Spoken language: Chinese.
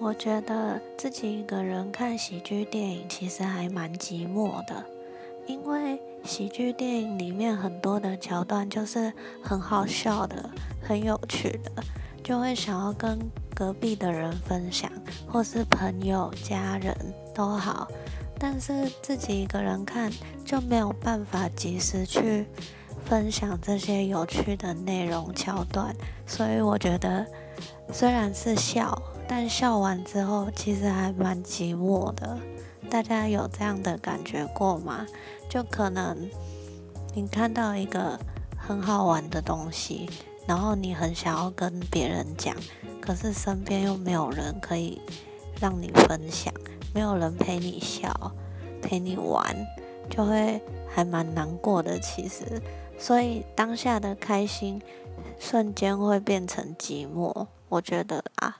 我觉得自己一个人看喜剧电影其实还蛮寂寞的，因为喜剧电影里面很多的桥段就是很好笑的、很有趣的，就会想要跟隔壁的人分享，或是朋友、家人都好。但是自己一个人看就没有办法及时去分享这些有趣的内容桥段，所以我觉得虽然是笑。但笑完之后，其实还蛮寂寞的。大家有这样的感觉过吗？就可能你看到一个很好玩的东西，然后你很想要跟别人讲，可是身边又没有人可以让你分享，没有人陪你笑、陪你玩，就会还蛮难过的。其实，所以当下的开心瞬间会变成寂寞，我觉得啊。